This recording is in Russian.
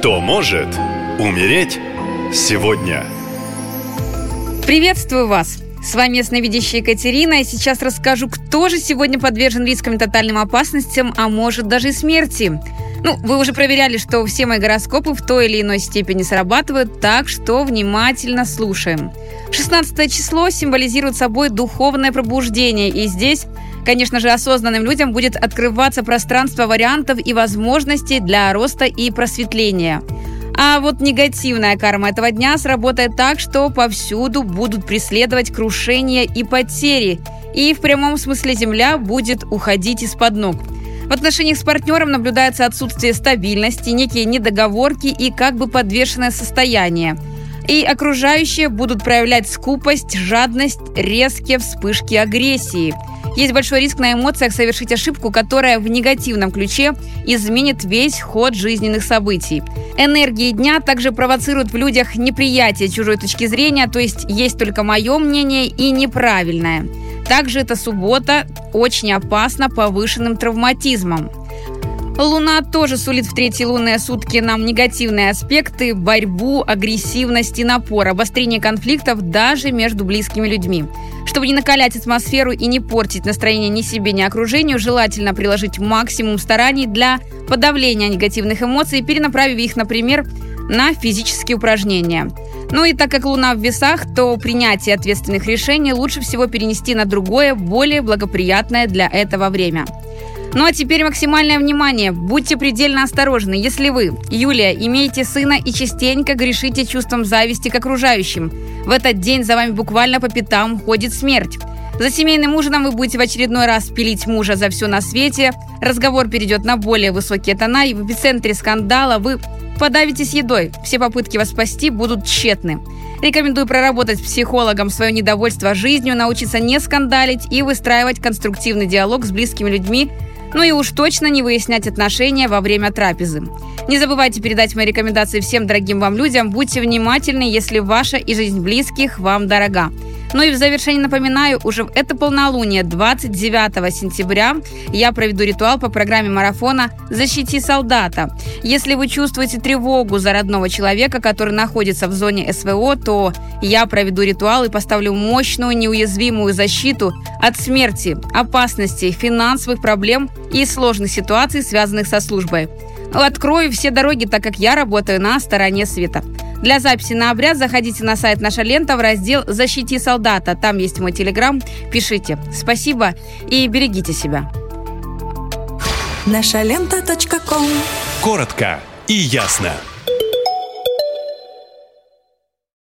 Кто может умереть сегодня? Приветствую вас! С вами ясновидящая Екатерина, и сейчас расскажу, кто же сегодня подвержен рискам и тотальным опасностям, а может даже и смерти. Ну, вы уже проверяли, что все мои гороскопы в той или иной степени срабатывают, так что внимательно слушаем. 16 число символизирует собой духовное пробуждение, и здесь Конечно же, осознанным людям будет открываться пространство вариантов и возможностей для роста и просветления. А вот негативная карма этого дня сработает так, что повсюду будут преследовать крушения и потери. И в прямом смысле земля будет уходить из-под ног. В отношениях с партнером наблюдается отсутствие стабильности, некие недоговорки и как бы подвешенное состояние. И окружающие будут проявлять скупость, жадность, резкие вспышки агрессии. Есть большой риск на эмоциях совершить ошибку, которая в негативном ключе изменит весь ход жизненных событий. Энергии дня также провоцируют в людях неприятие чужой точки зрения, то есть есть только мое мнение и неправильное. Также эта суббота очень опасна повышенным травматизмом. Луна тоже сулит в третьи лунные сутки нам негативные аспекты, борьбу, агрессивность и напор, обострение конфликтов даже между близкими людьми. Чтобы не накалять атмосферу и не портить настроение ни себе, ни окружению, желательно приложить максимум стараний для подавления негативных эмоций, перенаправив их, например, на физические упражнения. Ну и так как Луна в весах, то принятие ответственных решений лучше всего перенести на другое, более благоприятное для этого время. Ну а теперь максимальное внимание. Будьте предельно осторожны. Если вы, Юлия, имеете сына и частенько грешите чувством зависти к окружающим, в этот день за вами буквально по пятам ходит смерть. За семейным ужином вы будете в очередной раз пилить мужа за все на свете, разговор перейдет на более высокие тона, и в эпицентре скандала вы подавитесь едой. Все попытки вас спасти будут тщетны. Рекомендую проработать с психологом свое недовольство жизнью, научиться не скандалить и выстраивать конструктивный диалог с близкими людьми, ну и уж точно не выяснять отношения во время трапезы. Не забывайте передать мои рекомендации всем дорогим вам людям. Будьте внимательны, если ваша и жизнь близких вам дорога. Ну и в завершение напоминаю, уже в это полнолуние 29 сентября я проведу ритуал по программе марафона «Защити солдата». Если вы чувствуете тревогу за родного человека, который находится в зоне СВО, то я проведу ритуал и поставлю мощную неуязвимую защиту от смерти, опасностей, финансовых проблем и сложных ситуаций, связанных со службой. Открою все дороги, так как я работаю на стороне света. Для записи на обряд заходите на сайт «Наша лента» в раздел «Защити солдата». Там есть мой телеграм. Пишите. Спасибо и берегите себя. Наша лента. Коротко и ясно.